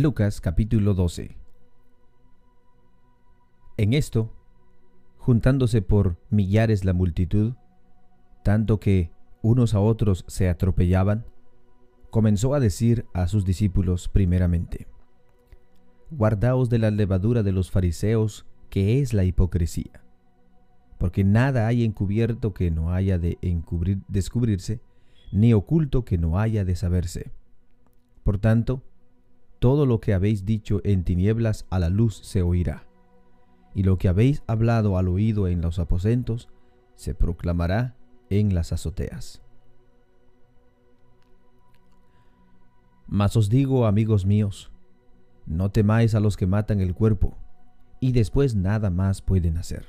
Lucas capítulo 12 En esto, juntándose por millares la multitud, tanto que unos a otros se atropellaban, comenzó a decir a sus discípulos primeramente, Guardaos de la levadura de los fariseos, que es la hipocresía, porque nada hay encubierto que no haya de encubrir, descubrirse, ni oculto que no haya de saberse. Por tanto, todo lo que habéis dicho en tinieblas a la luz se oirá, y lo que habéis hablado al oído en los aposentos se proclamará en las azoteas. Mas os digo, amigos míos, no temáis a los que matan el cuerpo, y después nada más pueden hacer.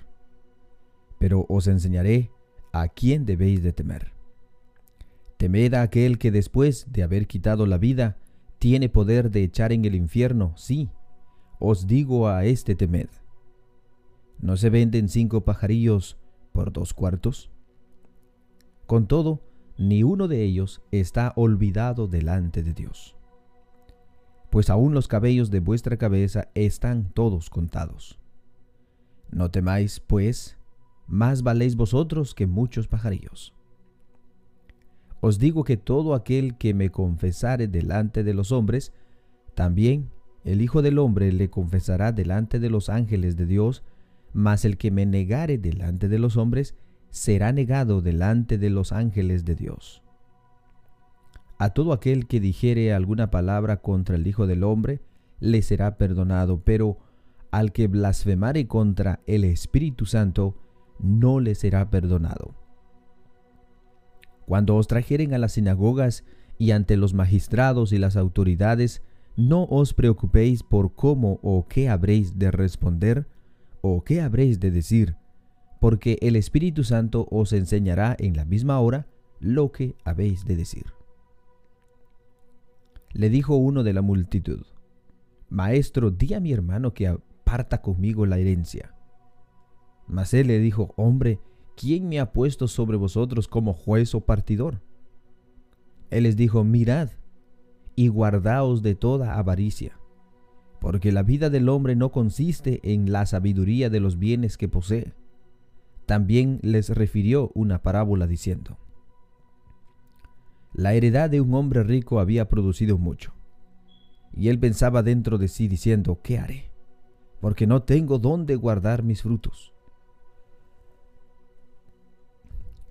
Pero os enseñaré a quién debéis de temer. Temed a aquel que después de haber quitado la vida, tiene poder de echar en el infierno, sí, os digo a este temed. ¿No se venden cinco pajarillos por dos cuartos? Con todo, ni uno de ellos está olvidado delante de Dios. Pues aún los cabellos de vuestra cabeza están todos contados. No temáis, pues, más valéis vosotros que muchos pajarillos. Os digo que todo aquel que me confesare delante de los hombres, también el Hijo del Hombre le confesará delante de los ángeles de Dios, mas el que me negare delante de los hombres, será negado delante de los ángeles de Dios. A todo aquel que dijere alguna palabra contra el Hijo del Hombre, le será perdonado, pero al que blasfemare contra el Espíritu Santo, no le será perdonado. Cuando os trajeren a las sinagogas y ante los magistrados y las autoridades, no os preocupéis por cómo o qué habréis de responder o qué habréis de decir, porque el Espíritu Santo os enseñará en la misma hora lo que habéis de decir. Le dijo uno de la multitud, Maestro, di a mi hermano que aparta conmigo la herencia. Mas él le dijo, Hombre, ¿quién me ha puesto sobre vosotros como juez o partidor? Él les dijo, Mirad y guardaos de toda avaricia, porque la vida del hombre no consiste en la sabiduría de los bienes que posee también les refirió una parábola diciendo, La heredad de un hombre rico había producido mucho, y él pensaba dentro de sí diciendo, ¿qué haré? Porque no tengo dónde guardar mis frutos.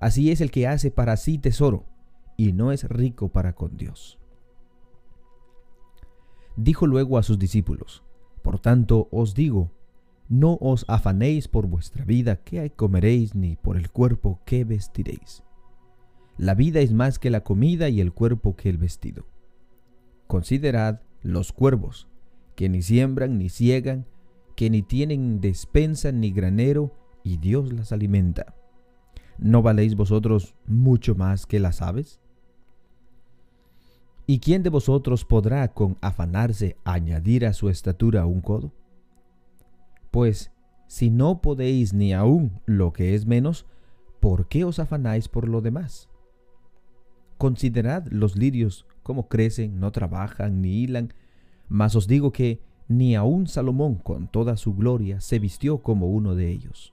Así es el que hace para sí tesoro y no es rico para con Dios. Dijo luego a sus discípulos, Por tanto os digo, no os afanéis por vuestra vida, qué comeréis, ni por el cuerpo, qué vestiréis. La vida es más que la comida y el cuerpo que el vestido. Considerad los cuervos, que ni siembran ni ciegan, que ni tienen despensa ni granero, y Dios las alimenta. ¿No valéis vosotros mucho más que las aves? ¿Y quién de vosotros podrá con afanarse añadir a su estatura un codo? Pues si no podéis ni aún lo que es menos, ¿por qué os afanáis por lo demás? Considerad los lirios, cómo crecen, no trabajan ni hilan, mas os digo que ni aun Salomón con toda su gloria se vistió como uno de ellos.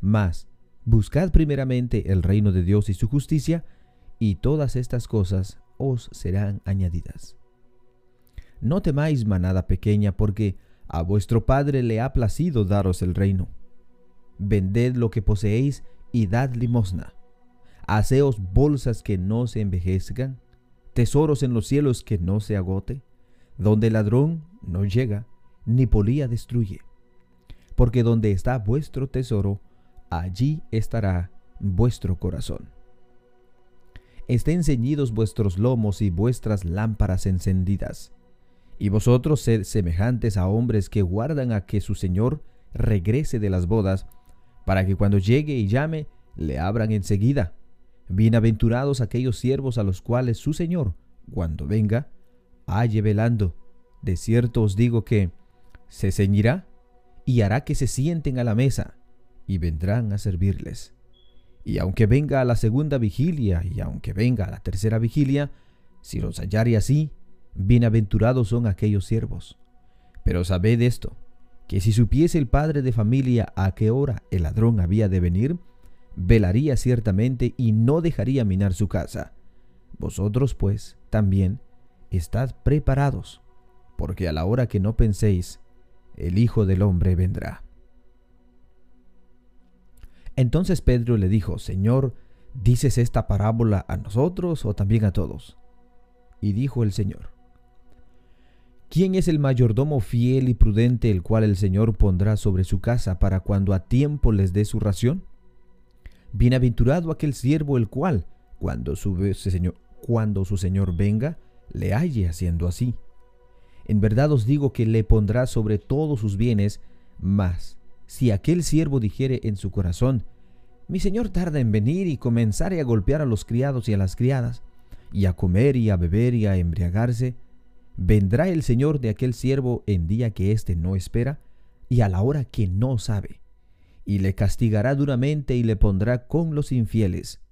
Mas, buscad primeramente el reino de Dios y su justicia, y todas estas cosas os serán añadidas. no temáis manada pequeña, porque a vuestro Padre le ha placido daros el reino. Vended lo que poseéis y dad limosna. Haceos bolsas que no se envejezcan, tesoros en los cielos que no se agote, donde el ladrón no llega, ni polía destruye. Porque donde está vuestro tesoro, allí estará vuestro corazón. Estén ceñidos vuestros lomos y vuestras lámparas encendidas. Y vosotros sed semejantes a hombres que guardan a que su Señor regrese de las bodas, para que cuando llegue y llame, le abran enseguida. Bienaventurados aquellos siervos a los cuales su Señor, cuando venga, halle velando. De cierto os digo que se ceñirá y hará que se sienten a la mesa, y vendrán a servirles. Y aunque venga a la segunda vigilia, y aunque venga a la tercera vigilia, si los hallare así, bienaventurados son aquellos siervos. Pero sabed esto, que si supiese el padre de familia a qué hora el ladrón había de venir, velaría ciertamente y no dejaría minar su casa. Vosotros, pues, también, estad preparados, porque a la hora que no penséis, el Hijo del Hombre vendrá. Entonces Pedro le dijo, Señor, ¿dices esta parábola a nosotros o también a todos? Y dijo el Señor, ¿quién es el mayordomo fiel y prudente el cual el Señor pondrá sobre su casa para cuando a tiempo les dé su ración? Bienaventurado aquel siervo el cual, cuando su, señor, cuando su Señor venga, le halle haciendo así. En verdad os digo que le pondrá sobre todos sus bienes, más si aquel siervo dijere en su corazón, mi señor tarda en venir y comenzare a golpear a los criados y a las criadas, y a comer y a beber y a embriagarse, vendrá el señor de aquel siervo en día que éste no espera y a la hora que no sabe, y le castigará duramente y le pondrá con los infieles.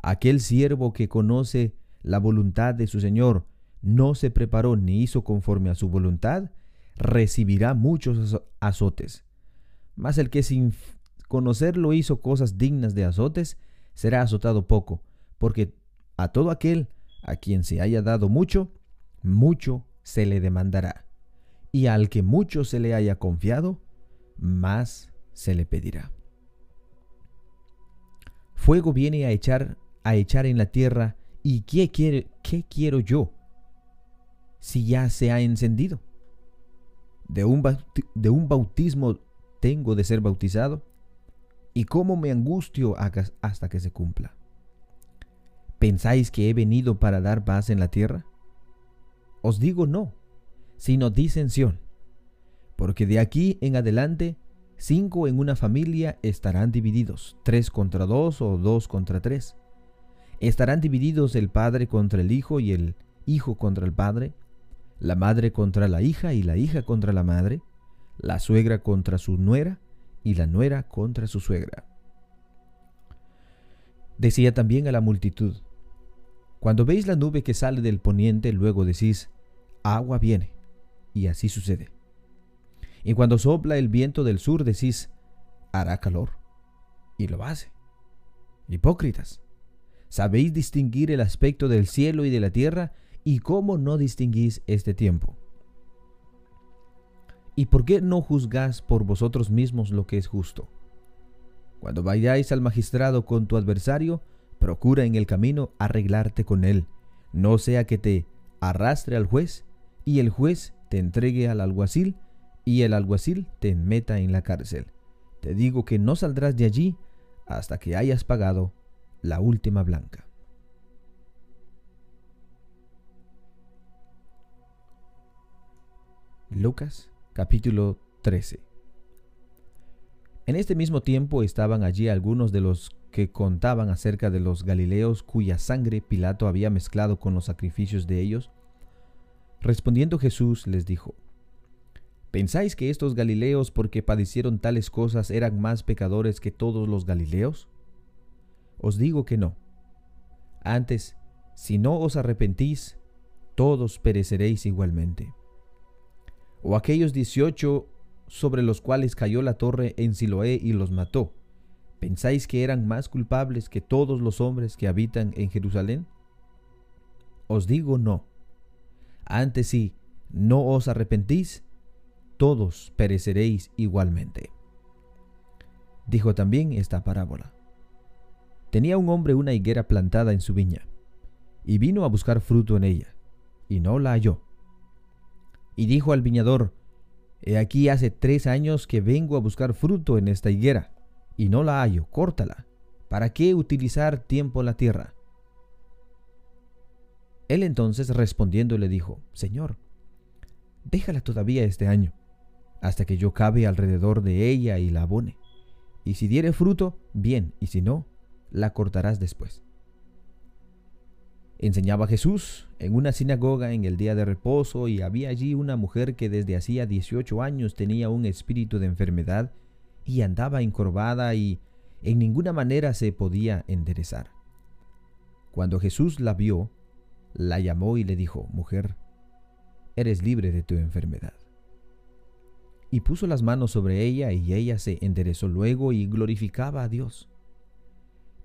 Aquel siervo que conoce la voluntad de su señor, no se preparó ni hizo conforme a su voluntad, recibirá muchos azotes mas el que sin conocerlo hizo cosas dignas de azotes, será azotado poco, porque a todo aquel a quien se haya dado mucho, mucho se le demandará, y al que mucho se le haya confiado, más se le pedirá. Fuego viene a echar a echar en la tierra, y ¿qué, quiere, qué quiero yo si ya se ha encendido? De un, de un bautismo tengo de ser bautizado? ¿Y cómo me angustio hasta que se cumpla? ¿Pensáis que he venido para dar paz en la tierra? Os digo no, sino disensión, porque de aquí en adelante cinco en una familia estarán divididos, tres contra dos o dos contra tres. Estarán divididos el padre contra el hijo y el hijo contra el padre, la madre contra la hija y la hija contra la madre, la suegra contra su nuera y la nuera contra su suegra. Decía también a la multitud, cuando veis la nube que sale del poniente, luego decís, agua viene, y así sucede. Y cuando sopla el viento del sur, decís, hará calor, y lo hace. Hipócritas, ¿sabéis distinguir el aspecto del cielo y de la tierra? ¿Y cómo no distinguís este tiempo? ¿Y por qué no juzgáis por vosotros mismos lo que es justo? Cuando vayáis al magistrado con tu adversario, procura en el camino arreglarte con él, no sea que te arrastre al juez y el juez te entregue al alguacil y el alguacil te meta en la cárcel. Te digo que no saldrás de allí hasta que hayas pagado la última blanca. Lucas capítulo 13. En este mismo tiempo estaban allí algunos de los que contaban acerca de los Galileos cuya sangre Pilato había mezclado con los sacrificios de ellos. Respondiendo Jesús les dijo, ¿Pensáis que estos Galileos porque padecieron tales cosas eran más pecadores que todos los Galileos? Os digo que no. Antes, si no os arrepentís, todos pereceréis igualmente o aquellos dieciocho sobre los cuales cayó la torre en Siloé y los mató, ¿pensáis que eran más culpables que todos los hombres que habitan en Jerusalén? Os digo no. Antes sí, no os arrepentís, todos pereceréis igualmente. Dijo también esta parábola. Tenía un hombre una higuera plantada en su viña, y vino a buscar fruto en ella, y no la halló. Y dijo al viñador, He aquí hace tres años que vengo a buscar fruto en esta higuera, y no la hallo, córtala. ¿Para qué utilizar tiempo la tierra? Él entonces respondiendo le dijo, Señor, déjala todavía este año, hasta que yo cabe alrededor de ella y la abone. Y si diere fruto, bien, y si no, la cortarás después. Enseñaba Jesús en una sinagoga en el día de reposo y había allí una mujer que desde hacía 18 años tenía un espíritu de enfermedad y andaba encorvada y en ninguna manera se podía enderezar. Cuando Jesús la vio, la llamó y le dijo, Mujer, eres libre de tu enfermedad. Y puso las manos sobre ella y ella se enderezó luego y glorificaba a Dios.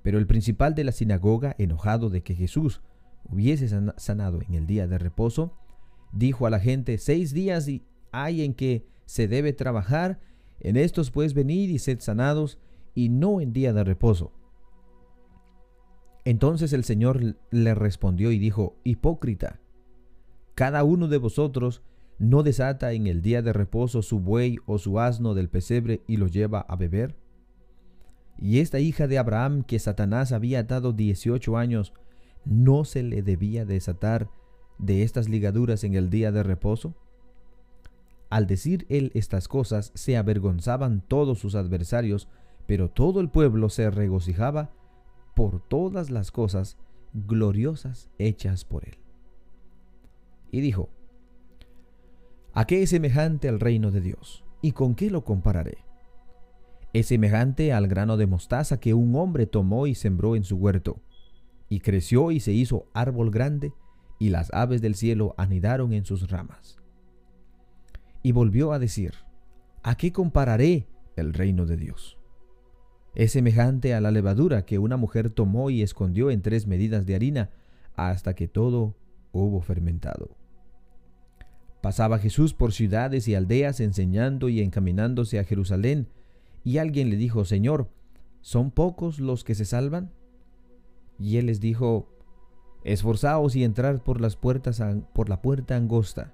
Pero el principal de la sinagoga, enojado de que Jesús hubiese sanado en el día de reposo, dijo a la gente, seis días hay en que se debe trabajar, en estos pues venid y sed sanados, y no en día de reposo. Entonces el Señor le respondió y dijo, Hipócrita, cada uno de vosotros no desata en el día de reposo su buey o su asno del pesebre y lo lleva a beber. Y esta hija de Abraham que Satanás había dado dieciocho años, ¿no se le debía desatar de estas ligaduras en el día de reposo? Al decir él estas cosas, se avergonzaban todos sus adversarios, pero todo el pueblo se regocijaba por todas las cosas gloriosas hechas por él. Y dijo, ¿A qué es semejante al reino de Dios? ¿Y con qué lo compararé? Es semejante al grano de mostaza que un hombre tomó y sembró en su huerto y creció y se hizo árbol grande, y las aves del cielo anidaron en sus ramas. Y volvió a decir, ¿a qué compararé el reino de Dios? Es semejante a la levadura que una mujer tomó y escondió en tres medidas de harina hasta que todo hubo fermentado. Pasaba Jesús por ciudades y aldeas enseñando y encaminándose a Jerusalén, y alguien le dijo, Señor, ¿son pocos los que se salvan? Y él les dijo, Esforzaos y entrad por las puertas por la puerta angosta,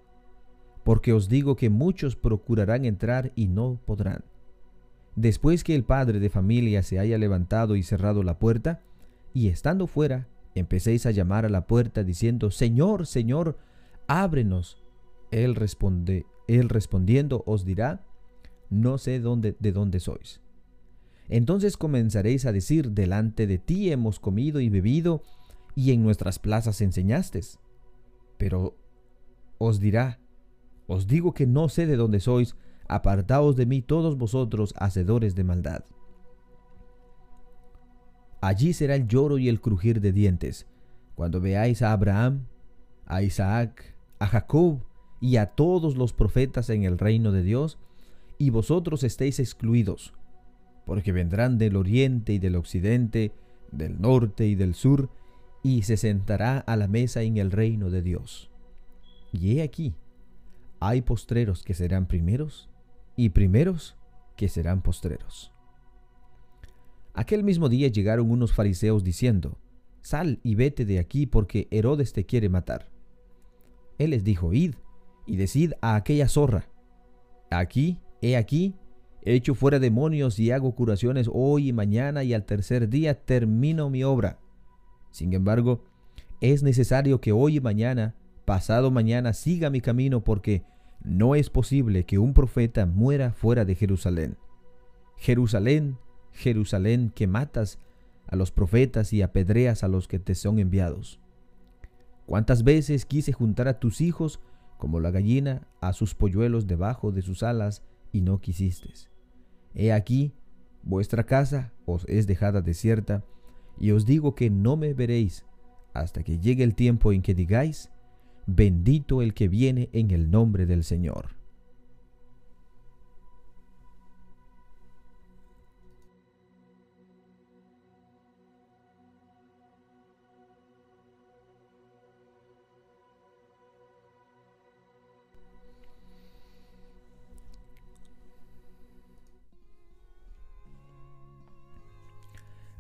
porque os digo que muchos procurarán entrar y no podrán. Después que el padre de familia se haya levantado y cerrado la puerta, y estando fuera, empecéis a llamar a la puerta diciendo, Señor, Señor, ábrenos. Él responde, él respondiendo os dirá, no sé dónde, de dónde sois. Entonces comenzaréis a decir, delante de ti hemos comido y bebido, y en nuestras plazas enseñaste. Pero os dirá, os digo que no sé de dónde sois, apartaos de mí todos vosotros, hacedores de maldad. Allí será el lloro y el crujir de dientes, cuando veáis a Abraham, a Isaac, a Jacob y a todos los profetas en el reino de Dios, y vosotros estéis excluidos porque vendrán del oriente y del occidente, del norte y del sur, y se sentará a la mesa en el reino de Dios. Y he aquí, hay postreros que serán primeros, y primeros que serán postreros. Aquel mismo día llegaron unos fariseos diciendo, Sal y vete de aquí porque Herodes te quiere matar. Él les dijo, Id y decid a aquella zorra, Aquí, he aquí, Echo fuera demonios y hago curaciones hoy y mañana y al tercer día termino mi obra. Sin embargo, es necesario que hoy y mañana, pasado mañana, siga mi camino porque no es posible que un profeta muera fuera de Jerusalén. Jerusalén, Jerusalén, que matas a los profetas y apedreas a los que te son enviados. ¿Cuántas veces quise juntar a tus hijos como la gallina a sus polluelos debajo de sus alas y no quisiste? He aquí, vuestra casa os es dejada desierta, y os digo que no me veréis hasta que llegue el tiempo en que digáis, bendito el que viene en el nombre del Señor.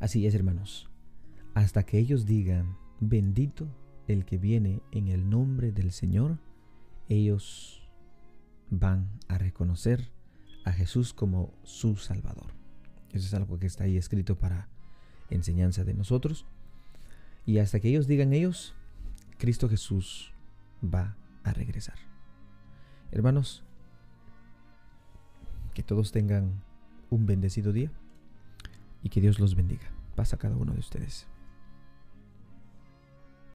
Así es, hermanos. Hasta que ellos digan, bendito el que viene en el nombre del Señor, ellos van a reconocer a Jesús como su Salvador. Eso es algo que está ahí escrito para enseñanza de nosotros. Y hasta que ellos digan ellos, Cristo Jesús va a regresar. Hermanos, que todos tengan un bendecido día y que Dios los bendiga. Pasa a cada uno de ustedes.